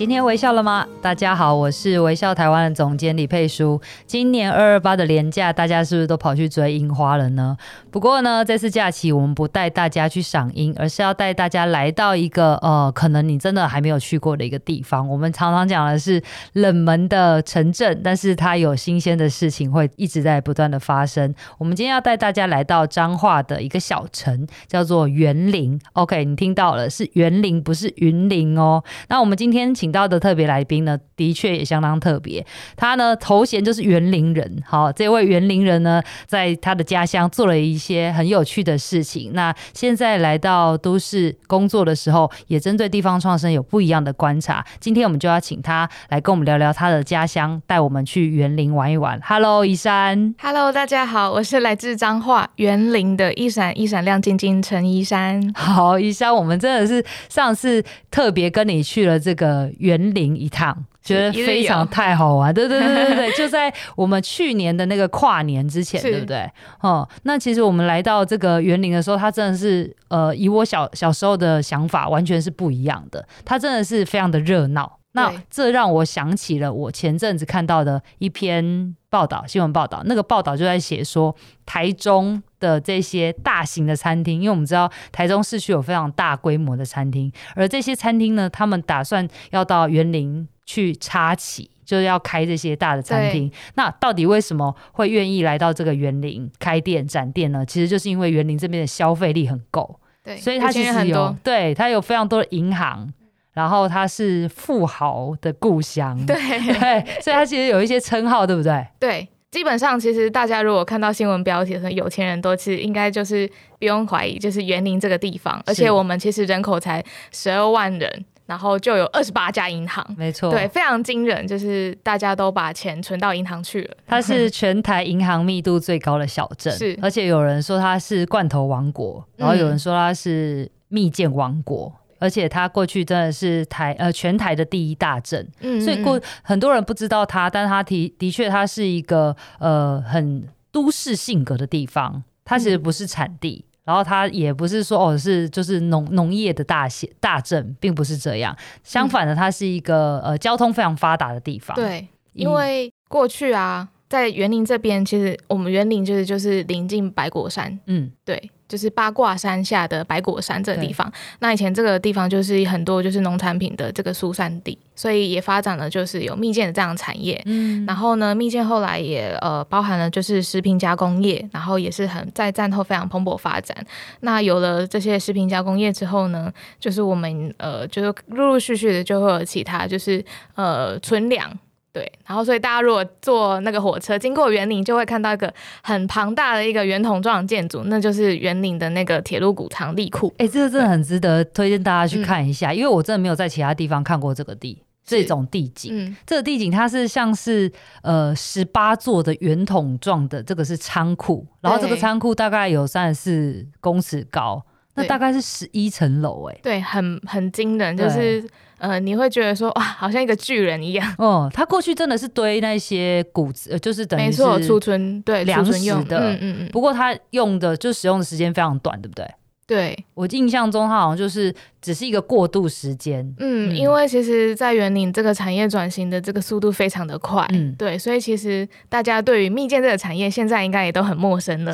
今天微笑了吗？大家好，我是微笑台湾的总监李佩书。今年二二八的连假，大家是不是都跑去追樱花了呢？不过呢，这次假期我们不带大家去赏樱，而是要带大家来到一个呃，可能你真的还没有去过的一个地方。我们常常讲的是冷门的城镇，但是它有新鲜的事情会一直在不断的发生。我们今天要带大家来到彰化的一个小城，叫做园林。OK，你听到了，是园林，不是云林哦。那我们今天请。到的特别来宾呢，的确也相当特别。他呢，头衔就是园林人。好，这位园林人呢，在他的家乡做了一些很有趣的事情。那现在来到都市工作的时候，也针对地方创生有不一样的观察。今天我们就要请他来跟我们聊聊他的家乡，带我们去园林玩一玩。Hello，宜山。Hello，大家好，我是来自彰化园林的一闪一闪亮晶晶陈宜山。好，宜山，我们真的是上次特别跟你去了这个。园林一趟，觉得非常太好玩，对对对对对，就在我们去年的那个跨年之前，对不对？哦，那其实我们来到这个园林的时候，它真的是呃，以我小小时候的想法，完全是不一样的。它真的是非常的热闹。那这让我想起了我前阵子看到的一篇报道，新闻报道。那个报道就在写说，台中的这些大型的餐厅，因为我们知道台中市区有非常大规模的餐厅，而这些餐厅呢，他们打算要到园林去插旗，就是要开这些大的餐厅。那到底为什么会愿意来到这个园林开店展店呢？其实就是因为园林这边的消费力很够，对，所以它其实有，对，它有非常多的银行。然后它是富豪的故乡，对 对，所以它其实有一些称号，对不对？对，基本上其实大家如果看到新闻标题的时候，有钱人多其实应该就是不用怀疑，就是园林这个地方，而且我们其实人口才十二万人，然后就有二十八家银行，没错，对，非常惊人，就是大家都把钱存到银行去了。它是全台银行密度最高的小镇，是，而且有人说它是罐头王国，然后有人说它是蜜饯王国。嗯而且它过去真的是台呃全台的第一大镇，嗯，所以过很多人不知道它，但是他的的确它是一个呃很都市性格的地方，它其实不是产地，嗯、然后它也不是说哦是就是农农业的大县大镇，并不是这样，相反的，它是一个呃交通非常发达的地方。对，因为过去啊，在园林这边，其实我们园林就是就是临近白果山，嗯，对。就是八卦山下的白果山这个地方，那以前这个地方就是很多就是农产品的这个疏散地，所以也发展了就是有蜜饯的这样的产业。嗯，然后呢，蜜饯后来也呃包含了就是食品加工业，然后也是很在战后非常蓬勃发展。那有了这些食品加工业之后呢，就是我们呃就是陆陆续续的就会有其他就是呃存粮。对，然后所以大家如果坐那个火车经过园林，就会看到一个很庞大的一个圆筒状的建筑，那就是园林的那个铁路谷仓地库。哎，这个真的很值得推荐大家去看一下，嗯，因为我真的没有在其他地方看过这个地这种地景。嗯，这个地景它是像是呃十八座的圆筒状的，这个是仓库，然后这个仓库大概有三十四公尺高，那大概是十一层楼，哎，对，很很惊人，就是。呃，你会觉得说哇，好像一个巨人一样。哦，他过去真的是堆那些谷子，就是等于是没错，储存对粮食的。嗯嗯嗯。不过他用的就使用的时间非常短，对不对？对，我印象中，它好像就是只是一个过渡时间。嗯，嗯，因为其实，在园林这个产业转型的这个速度非常的快。嗯，对，所以其实大家对于蜜饯这个产业现在应该也都很陌生了。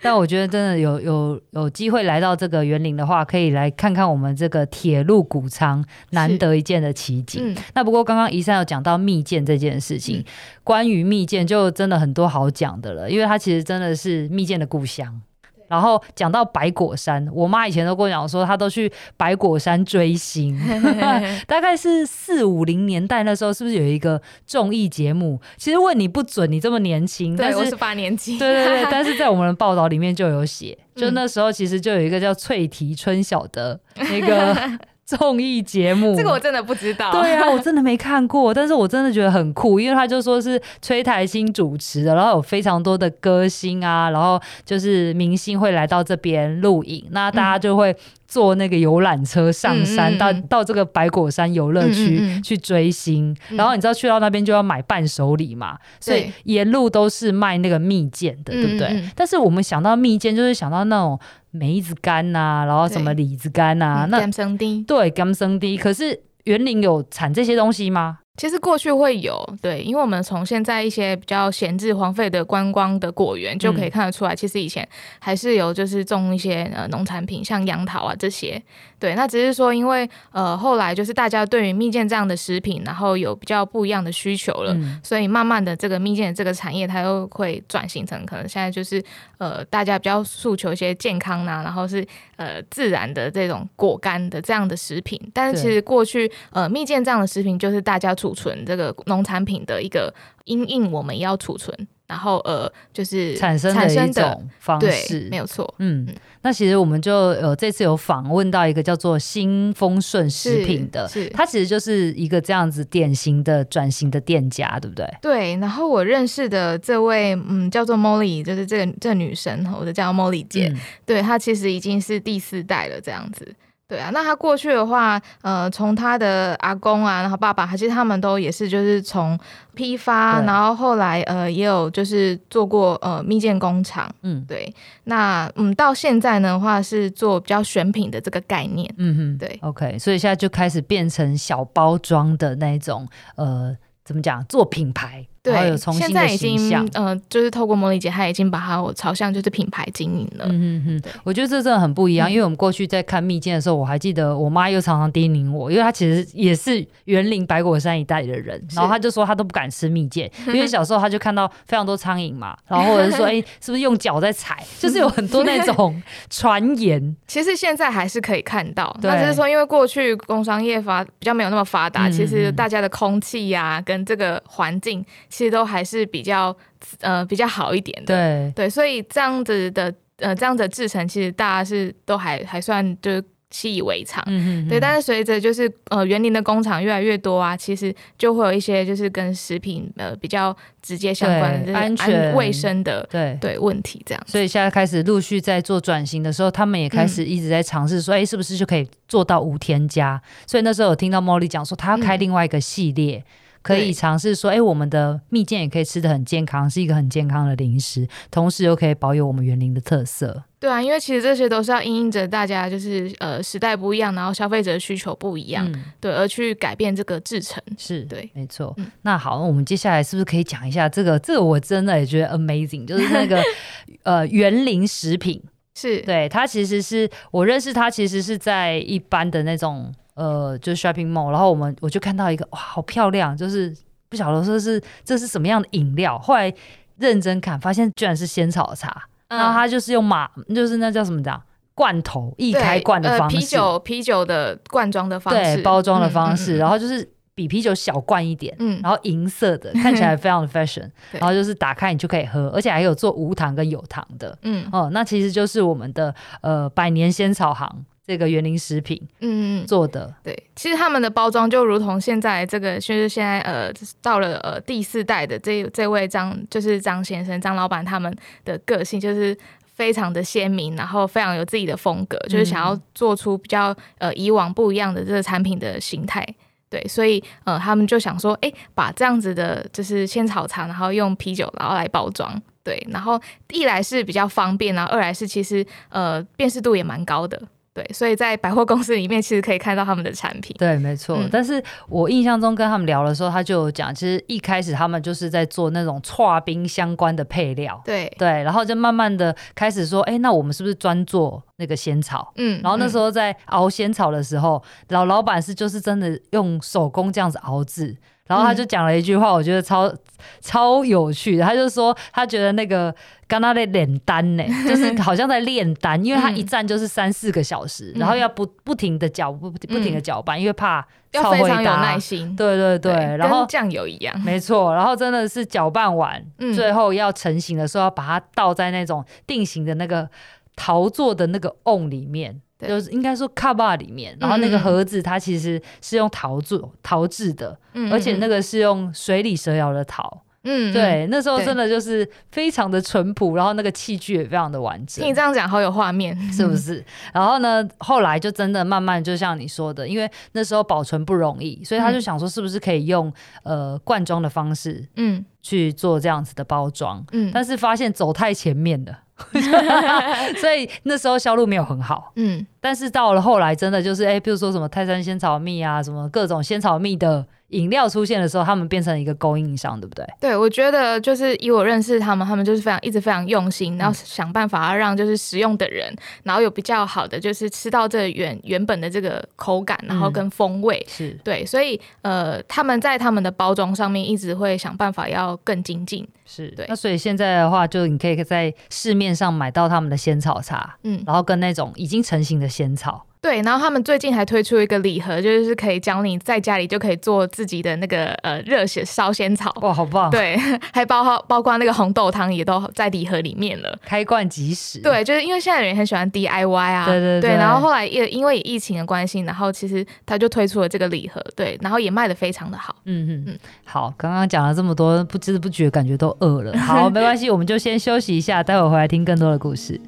但我觉得真的有有有机会来到这个园林的话，可以来看看我们这个铁路谷仓，难得一见的奇景。嗯，那不过刚刚宜珊有讲到蜜饯这件事情，嗯，关于蜜饯就真的很多好讲的了，因为它其实真的是蜜饯的故乡。然后讲到白果山，我妈以前都跟我讲说，她都去白果山追星，大概是四五零年代那时候，是不是有一个综艺节目？其实问你不准，你这么年轻，对，但是我是八年级，对对对，但是在我们的报道里面就有写，就那时候其实就有一个叫翠提春晓的那个。综艺节目。这个我真的不知道。对啊，我真的没看过，但是我真的觉得很酷，因为他就说是崔台新主持的，然后有非常多的歌星啊，然后就是明星会来到这边录影，那大家就会。坐那个游览车上山，嗯、到到这个白果山游乐区去追星，然后你知道去到那边就要买伴手礼嘛，嗯、所以沿路都是卖那个蜜饯的，对，不对？但是我们想到蜜饯，就是想到那种梅子干呐、啊，然后什么李子干呐、啊，那甘生丁，对，甘生丁。可是园林有产这些东西吗？其实过去会有，对，因为我们从现在一些比较闲置荒废的观光的果园就可以看得出来，嗯、其实以前还是有就是种一些呃农产品，像杨桃啊这些。对，那只是说，因为呃后来就是大家对于蜜饯这样的食品，然后有比较不一样的需求了，嗯、所以慢慢的这个蜜饯的这个产业，它又会转型成可能现在就是呃大家比较诉求一些健康呐、啊，然后是呃自然的这种果干的这样的食品。但是其实过去呃蜜饯这样的食品，就是大家储存这个农产品的一个因应，我们要储存。然后呃，就是产生的一种方式，没有错。嗯，嗯，那其实我们就呃这次有访问到一个叫做新丰顺食品的，是，是它其实就是一个这样子典型的转型的店家，对不对？对。然后我认识的这位嗯叫做 Molly，就是这个这个女生，我就叫 Molly 姐。嗯、对，她其实已经是第四代了，这样子。对啊，那他过去的话，呃，从他的阿公啊，然后爸爸，其实他们都也是就是从批发，然后后来呃也有就是做过呃蜜饯工厂，嗯，对。那嗯到现在的话是做比较选品的这个概念，嗯哼，对。OK，所以现在就开始变成小包装的那种呃。怎么讲？做品牌，对，有。现在已经，呃，就是透过茉莉姐，她已经把它朝向就是品牌经营了。嗯嗯嗯我觉得这真的很不一样，嗯、因为我们过去在看蜜饯的时候，我还记得我妈又常常叮咛我，因为她其实也是园林白果山一带的人，然后她就说她都不敢吃蜜饯，因为小时候她就看到非常多苍蝇嘛，然后或者是说，哎、欸，是不是用脚在踩？就是有很多那种 传言。其实现在还是可以看到，对那只是说，因为过去工商业发比较没有那么发达，嗯、其实大家的空气呀、啊、跟这个环境其实都还是比较呃比较好一点的，对对，所以这样子的呃这样子的制成，其实大家是都还还算就是习以为常，嗯哼哼对。但是随着就是呃园林的工厂越来越多啊，其实就会有一些就是跟食品呃比较直接相关的安全卫生的对对问题这样。所以现在开始陆续在做转型的时候，他们也开始一直在尝试说，哎、嗯，是不是就可以做到无添加？所以那时候有听到茉莉讲说，他要开另外一个系列。嗯可以尝试说，哎、欸，我们的蜜饯也可以吃的很健康，是一个很健康的零食，同时又可以保有我们园林的特色。对啊，因为其实这些都是要因应着大家就是呃时代不一样，然后消费者的需求不一样，嗯、对，而去改变这个制成。是对，没错。嗯、那好，那我们接下来是不是可以讲一下这个？这个我真的也觉得 amazing，就是那个 呃园林食品。是对，它其实是我认识它，其实是在一般的那种。呃，就是 shopping mall，然后我们我就看到一个哇，好漂亮，就是不晓得说是这是什么样的饮料，后来认真看，发现居然是仙草茶，嗯、然后它就是用马，就是那叫什么讲罐头易开罐的方式，呃、啤酒啤酒的罐装的方式，对，包装的方式，嗯嗯嗯、然后就是比啤酒小罐一点，嗯，然后银色的，看起来非常的 fashion，然后就是打开你就可以喝，而且还有做无糖跟有糖的，嗯。哦、嗯，那其实就是我们的呃百年仙草行。这个园林食品，嗯做的，对，其实他们的包装就如同现在这个，就是现在呃，到了呃第四代的这这位张，就是张先生张老板他们的个性就是非常的鲜明，然后非常有自己的风格，就是想要做出比较呃以往不一样的这个产品的形态，对，所以呃他们就想说，哎，把这样子的就是仙草茶，然后用啤酒然后来包装，对，然后一来是比较方便，然后二来是其实呃辨识度也蛮高的。对，所以在百货公司里面，其实可以看到他们的产品。对，没错。嗯、但是我印象中跟他们聊的时候，他就有讲，其实一开始他们就是在做那种剉冰相关的配料。对对，然后就慢慢的开始说，哎，那我们是不是专做那个仙草？嗯，然后那时候在熬仙草的时候，嗯、老老板是就是真的用手工这样子熬制。然后他就讲了一句话，我觉得超超有趣的。他就说他觉得那个刚刚在练丹呢，就是好像在炼丹，因为他一站就是三四个小时，然后要不不停的搅不不停的搅拌，因为怕要非常有耐心。对对对，然后酱油一样，没错。然后真的是搅拌完，最后要成型的时候，要把它倒在那种定型的那个陶做的那个瓮里面。就是应该说卡巴里面，然后那个盒子它其实是用陶做陶制的，而且那个是用水里蛇窑的陶。嗯，对，那时候真的就是非常的淳朴，然后那个器具也非常的完整。听你这样讲，好有画面，是不是？然后呢，后来就真的慢慢，就像你说的，因为那时候保存不容易，所以他就想说，是不是可以用呃罐装的方式，嗯，去做这样子的包装，嗯，但是发现走太前面了。所以那时候销路没有很好，嗯，但是到了后来，真的就是哎、欸，比如说什么泰山仙草蜜啊，什么各种仙草蜜的饮料出现的时候，他们变成一个供应商，对不对？对，我觉得就是以我认识他们，他们就是非常一直非常用心，然后想办法要让就是食用的人，然后有比较好的就是吃到这原原本的这个口感，然后跟风味，嗯、是。对，所以呃，他们在他们的包装上面一直会想办法要更精进。是对，那所以现在的话，就你可以在市面上买到他们的仙草茶，嗯，然后跟那种已经成型的仙草。对，然后他们最近还推出一个礼盒，就是可以教你在家里就可以做自己的那个呃热血烧仙草。哇，好棒！对，还包括包括那个红豆汤也都在礼盒里面了，开罐即食。对，就是因为现在人很喜欢 DIY 啊，对对对。对，然后后来也因为疫情的关系，然后其实他就推出了这个礼盒，对，然后也卖的非常的好。嗯嗯嗯。好，刚刚讲了这么多，不知不觉感觉都饿了。好，没关系，我们就先休息一下，待会儿回来听更多的故事。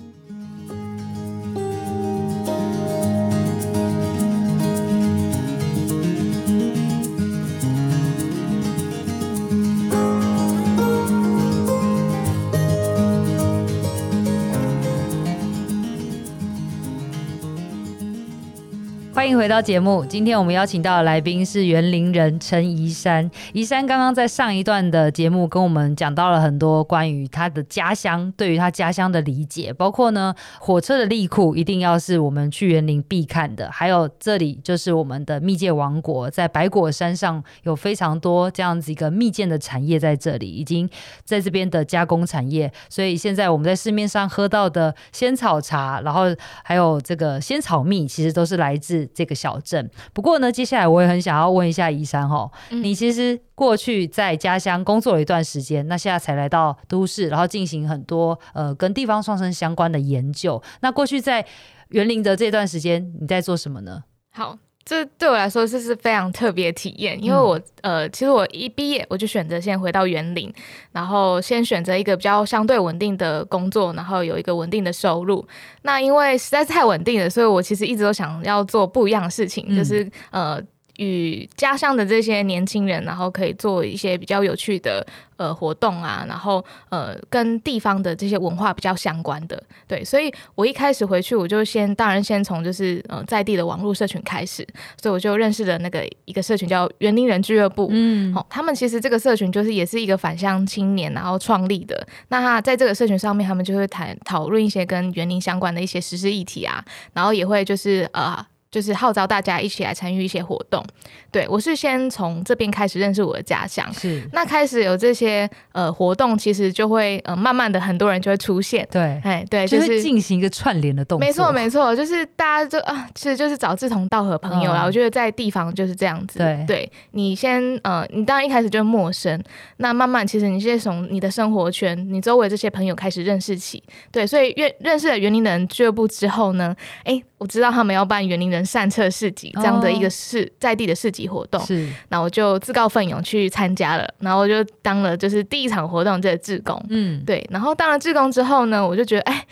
回到节目。今天我们邀请到的来宾是园林人陈宜珊。宜珊刚刚在上一段的节目跟我们讲到了很多关于他的家乡，对于他家乡的理解，包括呢火车的利库一定要是我们去园林必看的，还有这里就是我们的蜜饯王国，在白果山上有非常多这样子一个蜜饯的产业在这里，已经在这边的加工产业，所以现在我们在市面上喝到的仙草茶，然后还有这个仙草蜜，其实都是来自。这小镇，不过呢，接下来我也很想要问一下宜山哈，嗯、你其实过去在家乡工作了一段时间，那现在才来到都市，然后进行很多呃跟地方创生相关的研究。那过去在园林的这段时间，你在做什么呢？好。这对我来说这是非常特别的体验，因为我呃，其实我一毕业我就选择先回到园林，然后先选择一个比较相对稳定的工作，然后有一个稳定的收入。那因为实在是太稳定了，所以我其实一直都想要做不一样的事情，嗯、就是呃。与家乡的这些年轻人，然后可以做一些比较有趣的呃活动啊，然后呃跟地方的这些文化比较相关的，对，所以我一开始回去，我就先当然先从就是呃在地的网络社群开始，所以我就认识了那个一个社群叫园林人俱乐部，嗯，好、哦，他们其实这个社群就是也是一个返乡青年然后创立的，那他在这个社群上面，他们就会谈讨论一些跟园林相关的一些实事议题啊，然后也会就是呃。就是号召大家一起来参与一些活动，对，我是先从这边开始认识我的家乡，是。那开始有这些呃活动，其实就会呃慢慢的很多人就会出现，对，哎对，就是进行一个串联的动作，没错没错，就是大家就啊，其实就是找志同道合朋友啦。嗯、我觉得在地方就是这样子，对，对你先呃，你当然一开始就陌生，那慢慢其实你先从你的生活圈，你周围这些朋友开始认识起，对，所以认认识了园林人俱乐部之后呢，哎。我知道他们要办园林人善策市集这样的一个市、哦、在地的市集活动，是，那我就自告奋勇去参加了，然后我就当了就是第一场活动这个志工，嗯，对，然后当了志工之后呢，我就觉得哎。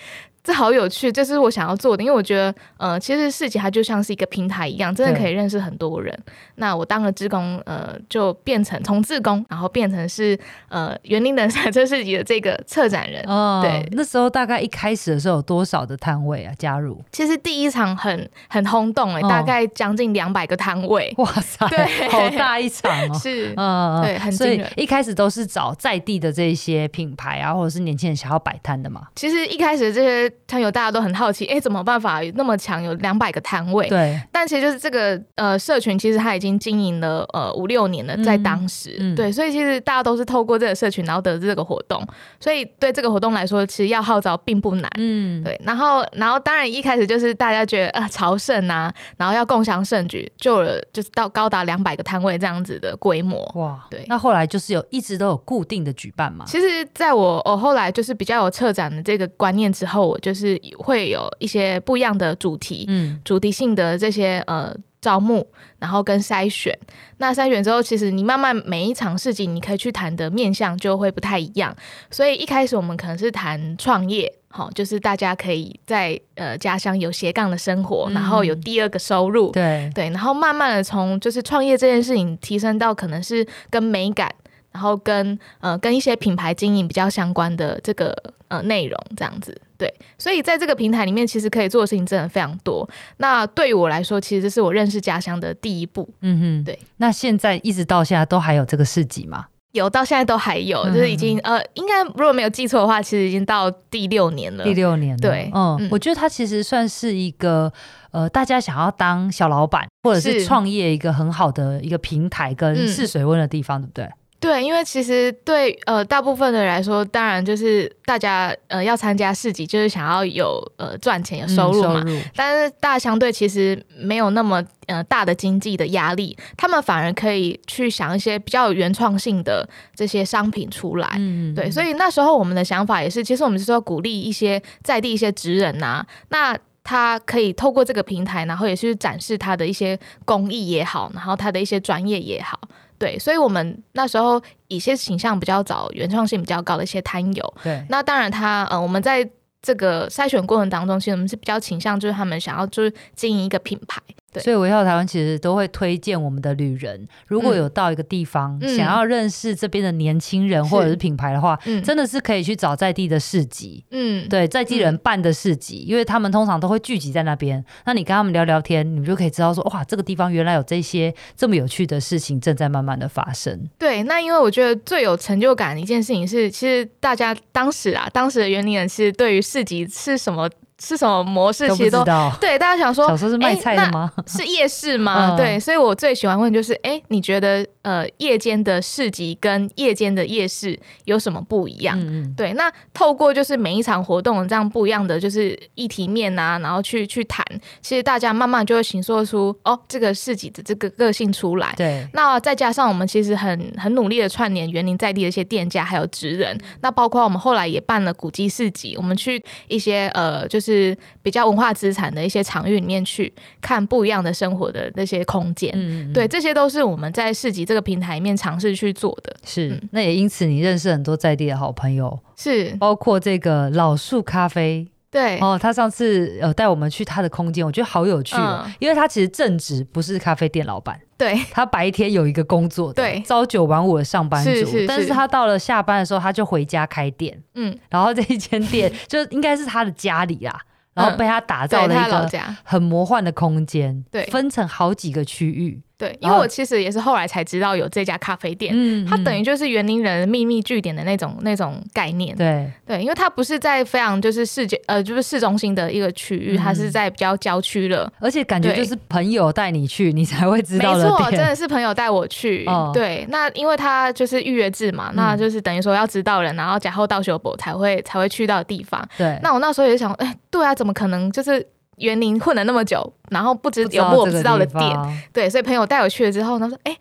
这好有趣，这是我想要做的，因为我觉得，呃，其实市集它就像是一个平台一样，真的可以认识很多人。那我当了志工，呃，就变成从志工，然后变成是呃园林的赛车市集的这个策展人。哦，对，那时候大概一开始的时候有多少的摊位啊？加入？其实第一场很很轰动哎、欸，哦、大概将近两百个摊位。哇塞，对，好大一场哦。是，嗯，对，很所以。一开始都是找在地的这些品牌啊，或者是年轻人想要摆摊的嘛。其实一开始这些。摊友大家都很好奇，哎，怎么办法那么强，有两百个摊位？对。但其实就是这个呃社群，其实它已经经营了呃五六年了，在当时，嗯嗯、对，所以其实大家都是透过这个社群，然后得知这个活动，所以对这个活动来说，其实要号召并不难，嗯，对。然后，然后当然一开始就是大家觉得啊朝圣啊，然后要共享盛举，就就是到高达两百个摊位这样子的规模，哇，对。那后来就是有一直都有固定的举办嘛？其实在我我后来就是比较有策展的这个观念之后，我就。就是会有一些不一样的主题，嗯，主题性的这些呃。招募，然后跟筛选。那筛选之后，其实你慢慢每一场市集，你可以去谈的面向就会不太一样。所以一开始我们可能是谈创业，好，就是大家可以在呃家乡有斜杠的生活，嗯、然后有第二个收入。对对，然后慢慢的从就是创业这件事情提升到可能是跟美感。然后跟呃跟一些品牌经营比较相关的这个呃内容这样子，对，所以在这个平台里面，其实可以做的事情真的非常多。那对于我来说，其实这是我认识家乡的第一步。嗯哼，对。那现在一直到现在都还有这个市集吗？有，到现在都还有，就是已经呃，应该如果没有记错的话，其实已经到第六年了。第六年了，对，嗯，嗯，我觉得它其实算是一个呃，大家想要当小老板或者是创业一个很好的一个平台跟试水温的地方，嗯、对不对？对，因为其实对呃大部分的人来说，当然就是大家呃要参加市集，就是想要有呃赚钱有收入嘛。嗯、但是大家相对其实没有那么呃大的经济的压力，他们反而可以去想一些比较有原创性的这些商品出来。嗯，对，所以那时候我们的想法也是，其实我们是说鼓励一些在地一些职人呐、啊，那他可以透过这个平台，然后也去展示他的一些工艺也好，然后他的一些专业也好。对，所以我们那时候一些形象比较早、原创性比较高的一些摊友，对，那当然他呃，我们在这个筛选过程当中，其实我们是比较倾向就是他们想要就是经营一个品牌。对，所以微笑台湾其实都会推荐我们的旅人，如果有到一个地方、嗯、想要认识这边的年轻人或者是品牌的话，嗯、真的是可以去找在地的市集，嗯，对，在地人办的市集，嗯、因为他们通常都会聚集在那边。那你跟他们聊聊天，你们就可以知道说，哇，这个地方原来有这些这么有趣的事情正在慢慢的发生。对，那因为我觉得最有成就感的一件事情是，其实大家当时啊，当时的园林人是对于市集是什么。是什么模式？其实都对，大家想说，小时候是卖菜的吗？是夜市吗？嗯、对，所以我最喜欢问就是，哎，你觉得呃，夜间的市集跟夜间的夜市有什么不一样？嗯嗯对，那透过就是每一场活动这样不一样的就是议题面啊，然后去去谈，其实大家慢慢就会形塑出哦，这个市集的这个个性出来。对，那再加上我们其实很很努力的串联园林在地的一些店家还有职人，那包括我们后来也办了古迹市集，我们去一些呃就是。是比较文化资产的一些场域里面去看不一样的生活的那些空间，嗯，对，这些都是我们在市集这个平台里面尝试去做的。是，嗯、那也因此你认识很多在地的好朋友，是，包括这个老树咖啡，对，哦，他上次呃带我们去他的空间，我觉得好有趣哦，嗯、因为他其实正职不是咖啡店老板。对，他白天有一个工作，对，朝九晚五的上班族，是是是，但是他到了下班的时候，他就回家开店，嗯，然后这一间店 就应该是他的家里啦。然后被他打造了一个很魔幻的空间，对，分成好几个区域。对，因为我其实也是后来才知道有这家咖啡店，嗯，它等于就是园林人秘密据点的那种那种概念。对对，因为它不是在非常就是市街呃就是市中心的一个区域，它是在比较郊区了，而且感觉就是朋友带你去，你才会知道的。没错，真的是朋友带我去。对，那因为它就是预约制嘛，那就是等于说要知道人，然后假后到修博才会才会去到的地方。对，那我那时候也想，哎，对啊，怎么可能就是。员林混了那么久，然后不知有没有我不知道的点，对，所以朋友带我去了之后，他说：“哎，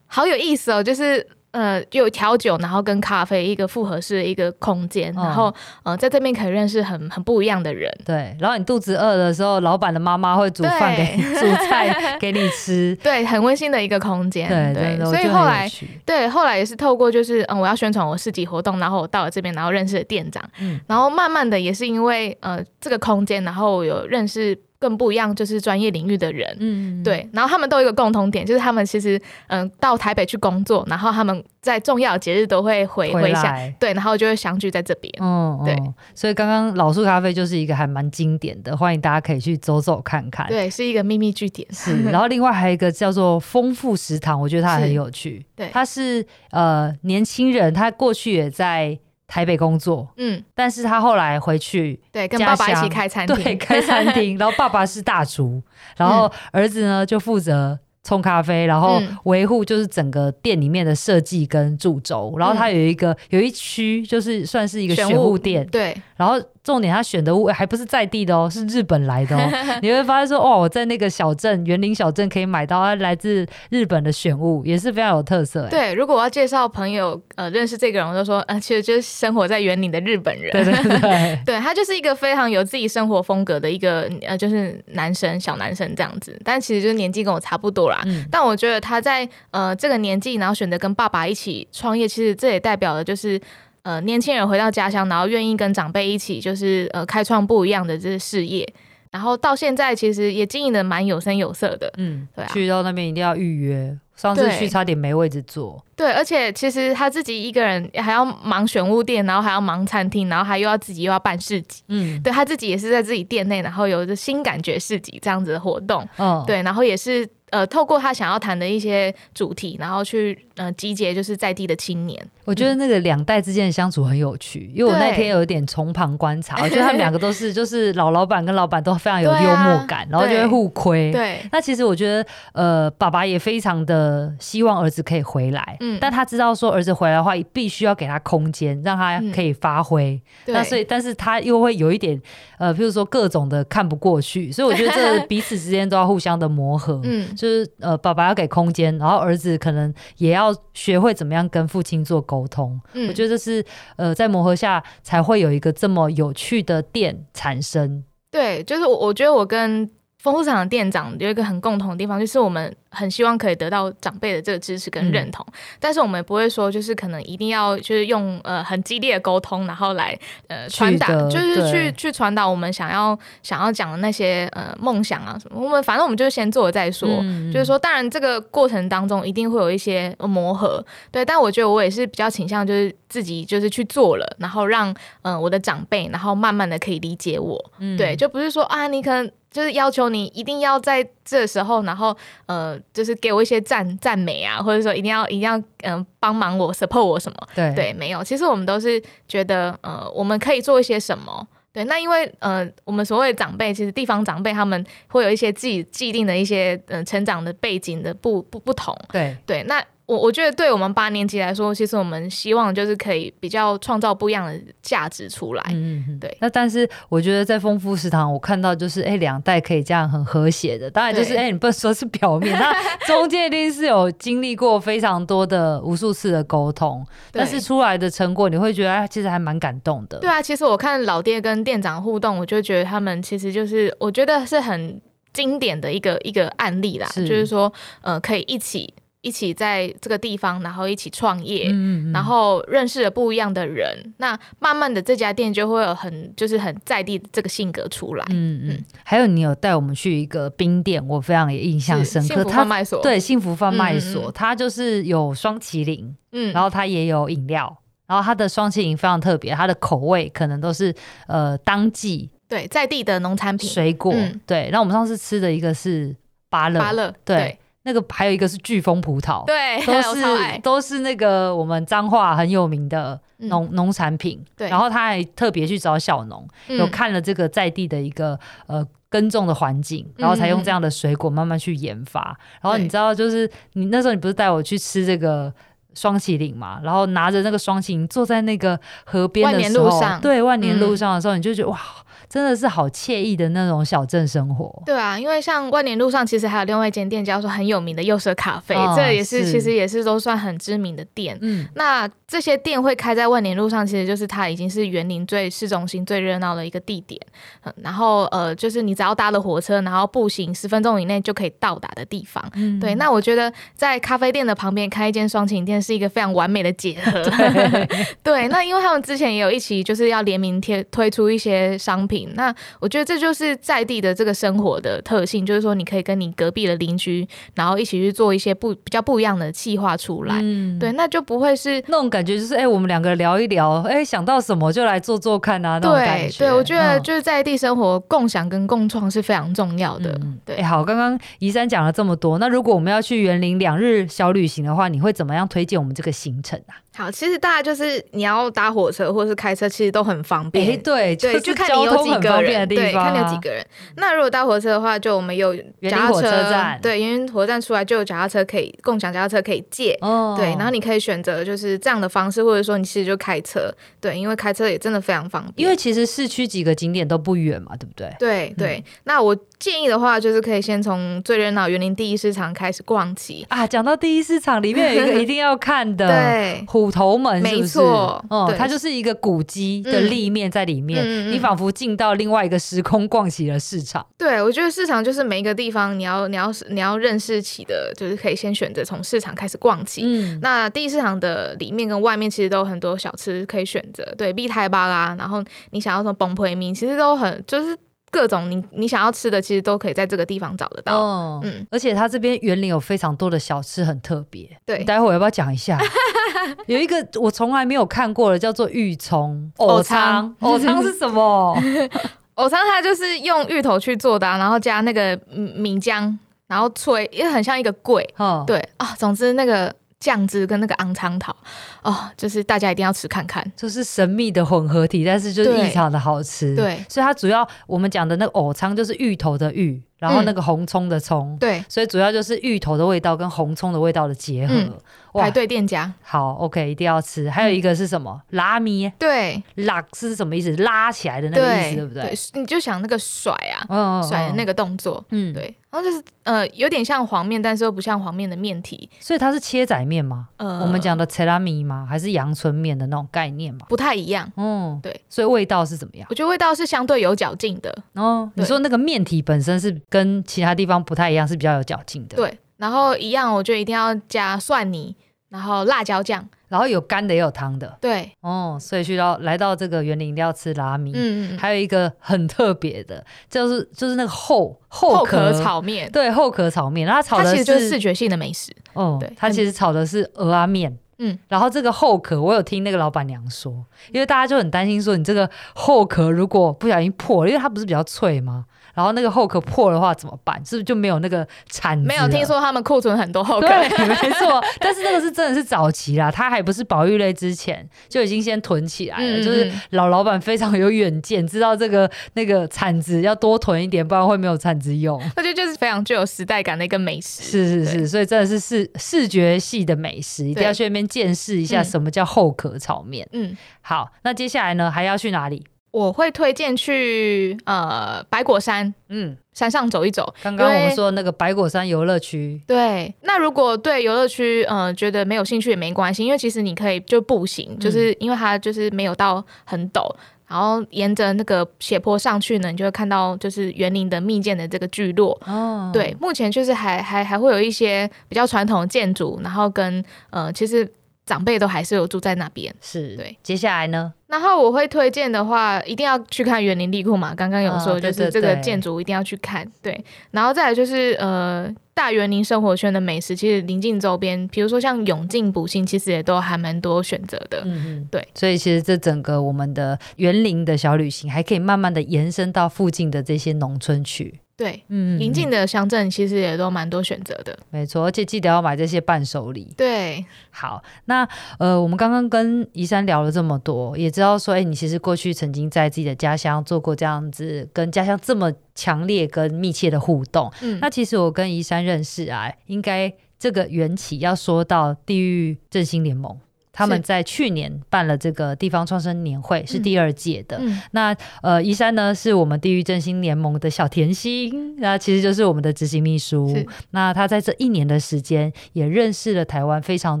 好有意思哦，就是。”呃，有调酒，然后跟咖啡一个复合式的一个空间，嗯、然后呃，在这边可以认识很很不一样的人。对，然后你肚子饿的时候，老板的妈妈会煮饭给你，煮菜 给你吃。对，很温馨的一个空间。对对，所以后来对后来也是透过就是嗯，我要宣传我市集活动，然后我到了这边，然后认识了店长，嗯，然后慢慢的也是因为呃这个空间，然后有认识。更不一样，就是专业领域的人，嗯，对，然后他们都有一个共同点，就是他们其实，嗯，到台北去工作，然后他们在重要节日都会回回来，对，然后就会相聚在这边，嗯，对，所以刚刚老树咖啡就是一个还蛮经典的，欢迎大家可以去走走看看，对，是一个秘密据点，是，然后另外还有一个叫做丰富食堂，我觉得它很有趣，对，它是呃年轻人，他过去也在。台北工作，嗯，但是他后来回去，对，跟爸爸一起开餐厅，对，开餐厅，然后爸爸是大厨，然后儿子呢就负责冲咖啡，然后维护就是整个店里面的设计跟驻轴，然后他有一个有一区就是算是一个选物店，对，然后。重点，他选的物还不是在地的哦，是日本来的哦。你会发现说，哇，我在那个小镇园林小镇可以买到来自日本的选物，也是非常有特色。对，如果我要介绍朋友呃认识这个人，我就说，呃，其实就是生活在园林的日本人。对对对，对 他就是一个非常有自己生活风格的一个呃，就是男生小男生这样子，但其实就是年纪跟我差不多啦。嗯。但我觉得他在呃这个年纪，然后选择跟爸爸一起创业，其实这也代表了就是。呃，年轻人回到家乡，然后愿意跟长辈一起，就是呃，开创不一样的这个事业，然后到现在其实也经营的蛮有声有色的。嗯，对啊，去到那边一定要预约，上次去差点没位置坐。对，而且其实他自己一个人还要忙选物店，然后还要忙餐厅，然后还又要自己又要办市集。嗯，对，他自己也是在自己店内，然后有着新感觉市集这样子的活动。嗯，对，然后也是。呃，透过他想要谈的一些主题，然后去呃集结就是在地的青年。我觉得那个两代之间的相处很有趣，嗯、因为我那天有一点从旁观察，我觉得他们两个都是就是老老板跟老板都非常有幽默感，啊、然后就会互亏。对，那其实我觉得呃，爸爸也非常的希望儿子可以回来，嗯，但他知道说儿子回来的话，必须要给他空间，让他可以发挥。嗯、那所以，但是他又会有一点呃，譬如说各种的看不过去，所以我觉得这彼此之间都要互相的磨合，嗯。就是呃，爸爸要给空间，然后儿子可能也要学会怎么样跟父亲做沟通。嗯，我觉得这是呃，在磨合下才会有一个这么有趣的店产生。对，就是我，我觉得我跟丰富市场的店长有一个很共同的地方，就是我们。很希望可以得到长辈的这个支持跟认同，嗯、但是我们也不会说就是可能一定要就是用呃很激烈的沟通，然后来呃传达，就是去去传达我们想要想要讲的那些呃梦想啊什么。我们反正我们就先做了再说，嗯、就是说当然这个过程当中一定会有一些磨合，对。但我觉得我也是比较倾向就是自己就是去做了，然后让嗯、呃、我的长辈然后慢慢的可以理解我，嗯、对，就不是说啊你可能就是要求你一定要在这时候，然后呃。就是给我一些赞赞美啊，或者说一定要一定要嗯帮忙我 support 我什么？对对，没有，其实我们都是觉得呃我们可以做一些什么？对，那因为呃我们所谓的长辈，其实地方长辈他们会有一些自己既定的一些嗯、呃、成长的背景的不不不同。对对，那。我我觉得，对我们八年级来说，其实我们希望就是可以比较创造不一样的价值出来。嗯，对。那但是我觉得在丰富食堂，我看到就是哎，两代可以这样很和谐的。当然就是哎对，你不能说是表面，那 中间一定是有经历过非常多的无数次的沟通，但是出来的成果，你会觉得哎，其实还蛮感动的。对啊，其实我看老爹跟店长互动，我就觉得他们其实就是我觉得是很经典的一个一个案例啦，是就是说呃，可以一起。一起在这个地方，然后一起创业，嗯嗯，然后认识了不一样的人，那慢慢的这家店就会有很就是很在地的这个性格出来。嗯嗯，还有你有带我们去一个冰店，我非常有印象深刻。幸福贩卖所，对，幸福贩卖所，嗯嗯，它就是有双麒麟，嗯，然后它也有饮料，然后它的双麒麟非常特别，它的口味可能都是呃当季对在地的农产品水果，嗯、对。那我们上次吃的一个是芭乐，芭乐对。对那个还有一个是巨峰葡萄，对，都是 都是那个我们彰化很有名的农农产品。对，然后他还特别去找小农，有看了这个在地的一个呃耕种的环境，然后才用这样的水果慢慢去研发。然后你知道，就是你那时候你不是带我去吃这个双麒麟嘛？然后拿着那个双麒麟坐在那个河边的时候，对，万年路上的时候，你就觉得哇。真的是好惬意的那种小镇生活。对啊，因为像万年路上其实还有另外一间店叫做很有名的幼舍咖啡，哦、这也是，是其实也是都算很知名的店。嗯，那这些店会开在万年路上，其实就是它已经是园林最市中心最热闹的一个地点。嗯、然后呃，就是你只要搭了火车，然后步行十分钟以内就可以到达的地方。嗯，对。那我觉得在咖啡店的旁边开一间霜淇淋店是一个非常完美的结合。对，对，那因为他们之前也有一起就是要联名贴推出一些商品。那我觉得这就是在地的这个生活的特性，就是说你可以跟你隔壁的邻居，然后一起去做一些不比较不一样的计划出来，嗯，对，那就不会是那种感觉，就是哎、欸，我们两个聊一聊，哎、欸，想到什么就来做做看啊，那种感觉。对，对，我觉得就是在地生活、嗯、共享跟共创是非常重要的。嗯、对，欸、好，刚刚宜珊讲了这么多，那如果我们要去园林两日小旅行的话，你会怎么样推荐我们这个行程啊？好，其实大家就是你要搭火车或是开车，其实都很方便。哎，对对，就看你有几个人，对，看你有几个人。那如果搭火车的话，就我们有脚踏车站，对，因为火车站出来就有脚踏车可以共享，脚踏车可以借。哦，对，然后你可以选择就是这样的方式，或者说你其实就开车，对，因为开车也真的非常方便。因为其实市区几个景点都不远嘛，对不对？对对。那我建议的话，就是可以先从最热闹园林第一市场开始逛起啊。讲到第一市场，里面有一个一定要看的，对，虎头门是不是？错，哦，它就是一个古迹的立面在里面，嗯、你仿佛进到另外一个时空，逛起了市场。对，我觉得市场就是每一个地方，你要你要你要认识起的，就是可以先选择从市场开始逛起。嗯，那第一市场的里面跟外面其实都有很多小吃可以选择，对，碧泰巴啦，然后你想要什么崩皮面，其实都很就是。各种你你想要吃的，其实都可以在这个地方找得到。哦，嗯，而且它这边园林有非常多的小吃，很特别。对，待会儿要不要讲一下？有一个我从来没有看过的，叫做芋葱藕仓。藕仓是什么？藕仓它就是用芋头去做的，然后加那个米浆，然后吹，也很像一个桂。哦，对啊，总之那个。酱汁跟那个昂昌桃。哦，就是大家一定要吃看看，就是神秘的混合体，但是就是异常的好吃。对，所以它主要我们讲的那个藕仓就是芋头的芋，然后那个红葱的葱。对，所以主要就是芋头的味道跟红葱的味道的结合。嗯排队店家好，OK，一定要吃。还有一个是什么？拉米，对，拉是什么意思？拉起来的那个意思，对不对？你就想那个甩啊，甩的那个动作，嗯，对。然后就是呃，有点像黄面，但是又不像黄面的面体。所以它是切仔面吗？呃，我们讲的切拉米吗？还是阳春面的那种概念吗？不太一样。嗯，对。所以味道是怎么样？我觉得味道是相对有嚼劲的。哦，你说那个面体本身是跟其他地方不太一样，是比较有嚼劲的。对。然后一样，我觉得一定要加蒜泥。然后辣椒酱，然后有干的也有汤的，对，哦，所以去到来到这个园林一定要吃拉米，嗯嗯，还有一个很特别的，就是就是那个厚厚壳。炒面，对，厚壳炒面，然后它炒的是其实就是视觉性的美食，哦，对，它其实炒的是蚵仔面，嗯，然后这个厚壳，我有听那个老板娘说，因为大家就很担心说你这个厚壳如果不小心破了，因为它不是比较脆吗？然后那个后壳破的话怎么办？是不是就没有那个铲子？没有听说他们库存很多后壳。对，没错。但是那个是真的是早期啦，它还不是保育类之前就已经先囤起来了。嗯、就是老老板非常有远见，知道这个那个铲子要多囤一点，不然会没有铲子用。我觉得就是非常具有时代感的一个美食。是是是，所以真的是视视觉系的美食，一定要去那边见识一下什么叫后壳炒面。嗯，好，那接下来呢还要去哪里？我会推荐去呃白果山，嗯，山上走一走。刚刚我们说那个白果山游乐区，对。那如果对游乐区，呃，觉得没有兴趣也没关系，因为其实你可以就步行，嗯、就是因为它就是没有到很陡，然后沿着那个斜坡上去呢，你就会看到就是园林的密建的这个聚落。哦，对，目前就是还还还会有一些比较传统的建筑，然后跟呃，其实长辈都还是有住在那边。是对。接下来呢？然后我会推荐的话，一定要去看园林地库嘛。刚刚有说，就是这个建筑一定要去看。哦、对，对，对，然后再来就是呃，大园林生活圈的美食，其实临近周边，比如说像永靖补新，其实也都还蛮多选择的。嗯嗯，对。所以其实这整个我们的园林的小旅行，还可以慢慢的延伸到附近的这些农村去。对，嗯，邻近的乡镇其实也都蛮多选择的，没错，而且记得要买这些伴手礼。对，好，那呃，我们刚刚跟宜山聊了这么多，也知道说，哎，你其实过去曾经在自己的家乡做过这样子，跟家乡这么强烈跟密切的互动。嗯，那其实我跟宜山认识啊，应该这个缘起要说到地域振兴联盟。他们在去年办了这个地方创生年会，是第二届的。嗯。嗯、那呃，宜山呢是我们地域振兴联盟的小甜心，那其实就是我们的执行秘书。那他在这一年的时间，也认识了台湾非常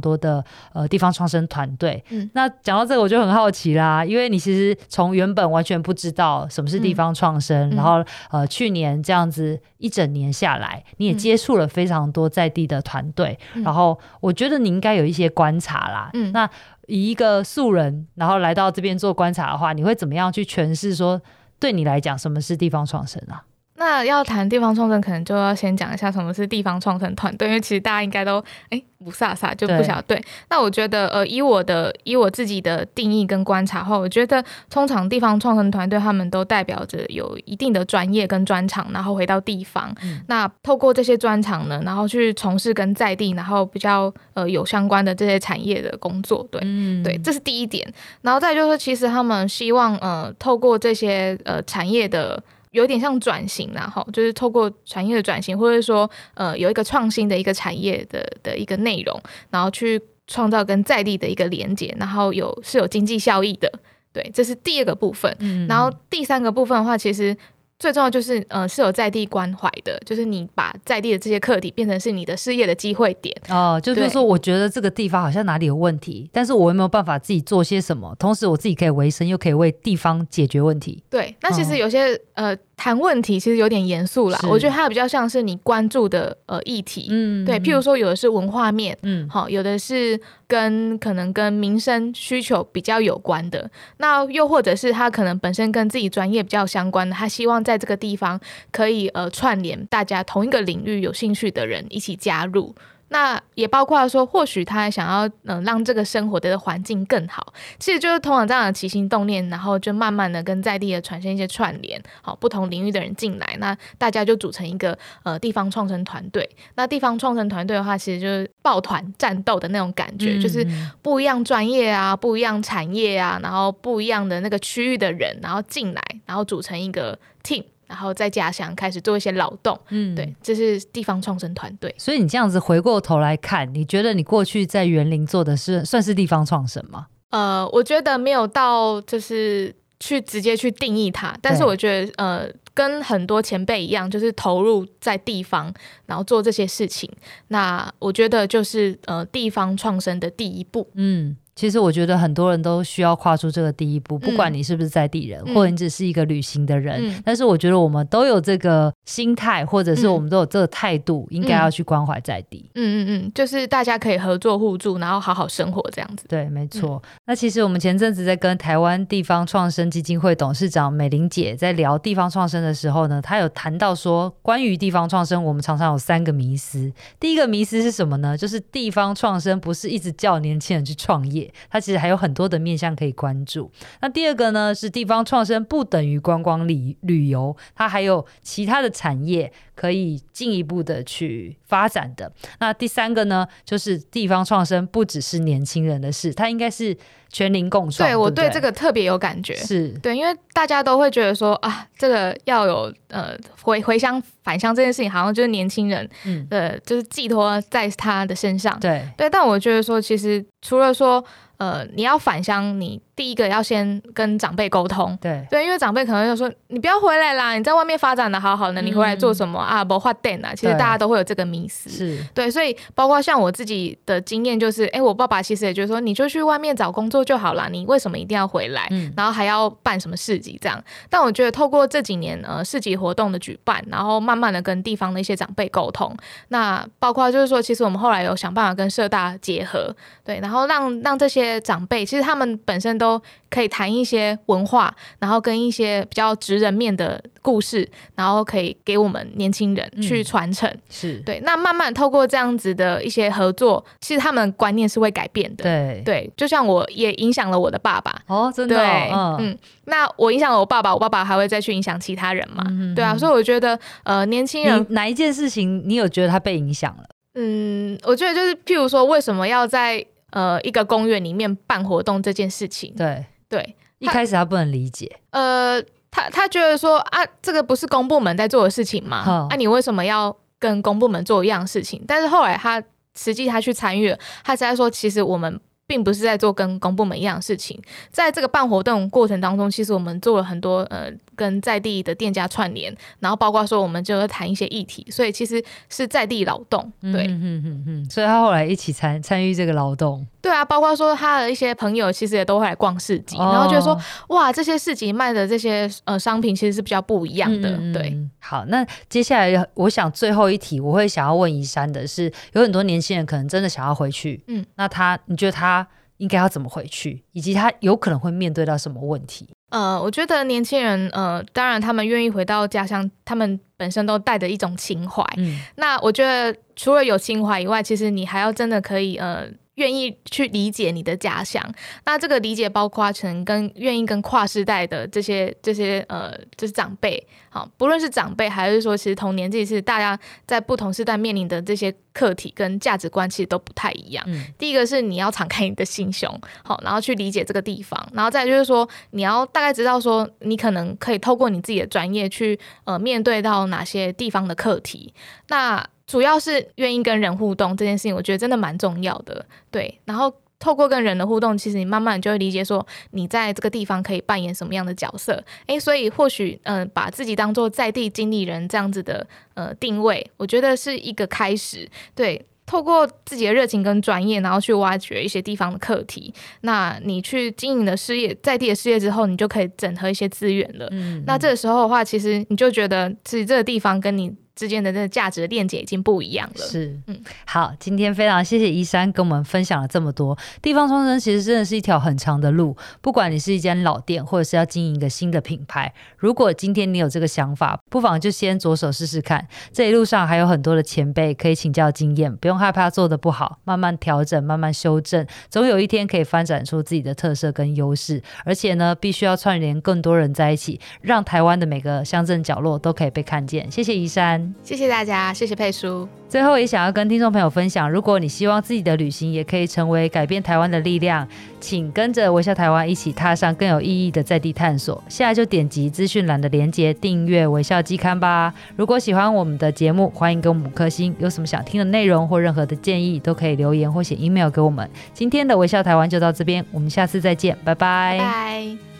多的呃地方创生团队。嗯、那讲到这个，我就很好奇啦，因为你其实从原本完全不知道什么是地方创生，嗯、然后呃去年这样子一整年下来，你也接触了非常多在地的团队，嗯、然后我觉得你应该有一些观察啦。嗯，那以一个素人，然后来到这边做观察的话，你会怎么样去诠释说，对你来讲什么是地方创生啊？那要谈地方创生，可能就要先讲一下什么是地方创生团队，因为其实大家应该都哎雾煞煞就不晓得。对，那我觉得呃，以我的以我自己的定义跟观察后，我觉得通常地方创生团队他们都代表着有一定的专业跟专长，然后回到地方，嗯、那透过这些专长呢，然后去从事跟在地然后比较呃有相关的这些产业的工作。对，嗯、对，这是第一点。然后再就是说，其实他们希望呃透过这些呃产业的。有点像转型，然后就是透过产业的转型，或者说呃有一个创新的一个产业的的一个内容，然后去创造跟在地的一个连接，然后有是有经济效益的，对，这是第二个部分。嗯，然后第三个部分的话，其实。最重要就是，呃，是有在地关怀的，就是你把在地的这些课题变成是你的事业的机会点哦。就比如说，我觉得这个地方好像哪里有问题，但是我有没有办法自己做些什么，同时我自己可以维生，又可以为地方解决问题。对，那其实有些、哦、呃。谈问题其实有点严肃啦，我觉得它比较像是你关注的呃议题，嗯，对，譬如说有的是文化面，嗯，好，有的是跟可能跟民生需求比较有关的，那又或者是他可能本身跟自己专业比较相关的，他希望在这个地方可以呃串联大家同一个领域有兴趣的人一起加入。那也包括说，或许他想要嗯让这个生活的环境更好，其实就是通往这样的起心动念，然后就慢慢的跟在地的产生一些串联，好，不同领域的人进来，那大家就组成一个呃地方创生团队。那地方创生团队的话，其实就是抱团战斗的那种感觉，嗯、就是不一样专业啊，不一样产业啊，然后不一样的那个区域的人，然后进来，然后组成一个 team。然后在家乡开始做一些劳动，嗯，对，这是地方创生团队。所以你这样子回过头来看，你觉得你过去在园林做的是算是地方创生吗？呃，我觉得没有到就是去直接去定义它，但是我觉得呃，跟很多前辈一样，就是投入在地方，然后做这些事情。那我觉得就是呃，地方创生的第一步，嗯。其实我觉得很多人都需要跨出这个第一步，不管你是不是在地人，嗯、或者你只是一个旅行的人。嗯、但是我觉得我们都有这个心态，或者是我们都有这个态度，嗯、应该要去关怀在地。嗯嗯嗯，就是大家可以合作互助，然后好好生活这样子。对，没错。嗯、那其实我们前阵子在跟台湾地方创生基金会董事长美玲姐在聊地方创生的时候呢，她有谈到说，关于地方创生，我们常常有三个迷思。第一个迷思是什么呢？就是地方创生不是一直叫年轻人去创业。它其实还有很多的面向可以关注。那第二个呢，是地方创生不等于观光旅旅游，它还有其他的产业可以进一步的去发展的。那第三个呢，就是地方创生不只是年轻人的事，它应该是全民共对我对这个特别有感觉，是对，因为大家都会觉得说啊，这个要有呃回回乡返乡这件事情，好像就是年轻人嗯呃就是寄托在他的身上。对对，但我觉得说，其实除了说。呃，你要返乡，你第一个要先跟长辈沟通。对对，因为长辈可能就说：“你不要回来啦，你在外面发展的好好的，你回来做什么、嗯、啊？不画电啊！”其实大家都会有这个迷思。是对，所以包括像我自己的经验，就是，哎，我爸爸其实也觉得说：“你就去外面找工作就好了，你为什么一定要回来？嗯、然后还要办什么市集这样？”但我觉得透过这几年呃市集活动的举办，然后慢慢的跟地方的一些长辈沟通，那包括就是说，其实我们后来有想办法跟社大结合，对，然后让让这些长辈，其实他们本身都可以谈一些文化，然后跟一些比较直人面的故事，然后可以给我们年轻人去传承。嗯、是对，那慢慢透过这样子的一些合作，其实他们观念是会改变的。对对，就像我也影响了我的爸爸。哦，真的、哦。对，嗯嗯。那我影响了我爸爸，我爸爸还会再去影响其他人嘛？嗯、对啊，所以我觉得，呃，年轻人哪一件事情你有觉得他被影响了？嗯，我觉得就是譬如说，为什么要在呃，一个公园里面办活动这件事情，对对，一开始他不能理解，呃，他他觉得说啊，这个不是公部门在做的事情吗？哦、啊，你为什么要跟公部门做一样的事情？但是后来他实际他去参与了，他是在说，其实我们。并不是在做跟公部门一样的事情，在这个办活动过程当中，其实我们做了很多呃跟在地的店家串联，然后包括说我们就会谈一些议题，所以其实是在地劳动，对，嗯嗯嗯，所以他后来一起参参与这个劳动，对啊，包括说他的一些朋友其实也都会来逛市集，哦、然后觉得说哇，这些市集卖的这些呃商品其实是比较不一样的，嗯、对。好，那接下来我想最后一题我会想要问宜山的是，有很多年轻人可能真的想要回去，嗯，那他你觉得他？应该要怎么回去，以及他有可能会面对到什么问题？呃，我觉得年轻人，呃，当然他们愿意回到家乡，他们本身都带着一种情怀。嗯，那我觉得除了有情怀以外，其实你还要真的可以，呃。愿意去理解你的家乡，那这个理解包括成跟愿意跟跨世代的这些这些呃，就是长辈，好，不论是长辈还是说其实同年纪是大家在不同世代面临的这些课题跟价值观其实都不太一样。嗯，第一个是你要敞开你的心胸，好，然后去理解这个地方，然后再就是说你要大概知道说你可能可以透过你自己的专业去呃面对到哪些地方的课题，那。主要是愿意跟人互动这件事情，我觉得真的蛮重要的。对，然后透过跟人的互动，其实你慢慢就会理解说，你在这个地方可以扮演什么样的角色。诶，所以或许，嗯、呃，把自己当做在地经理人这样子的呃定位，我觉得是一个开始。对，透过自己的热情跟专业，然后去挖掘一些地方的课题。那你去经营的事业，在地的事业之后，你就可以整合一些资源了。嗯，嗯，那这个时候的话，其实你就觉得自己这个地方跟你。之间的这个价值的链接已经不一样了。是，嗯，好，今天非常谢谢依山跟我们分享了这么多。地方创生其实真的是一条很长的路，不管你是一间老店，或者是要经营一个新的品牌，如果今天你有这个想法，不妨就先着手试试看。这一路上还有很多的前辈可以请教经验，不用害怕做得不好，慢慢调整，慢慢修正，总有一天可以发展出自己的特色跟优势。而且呢，必须要串联更多人在一起，让台湾的每个乡镇角落都可以被看见。谢谢怡珊。谢谢大家，谢谢佩叔。最后也想要跟听众朋友分享，如果你希望自己的旅行也可以成为改变台湾的力量，请跟着微笑台湾一起踏上更有意义的在地探索。现在就点击资讯栏的链接订阅微笑季刊吧。如果喜欢我们的节目，欢迎给我们五颗星。有什么想听的内容或任何的建议，都可以留言或写 email 给我们。今天的微笑台湾就到这边，我们下次再见，拜拜。拜拜。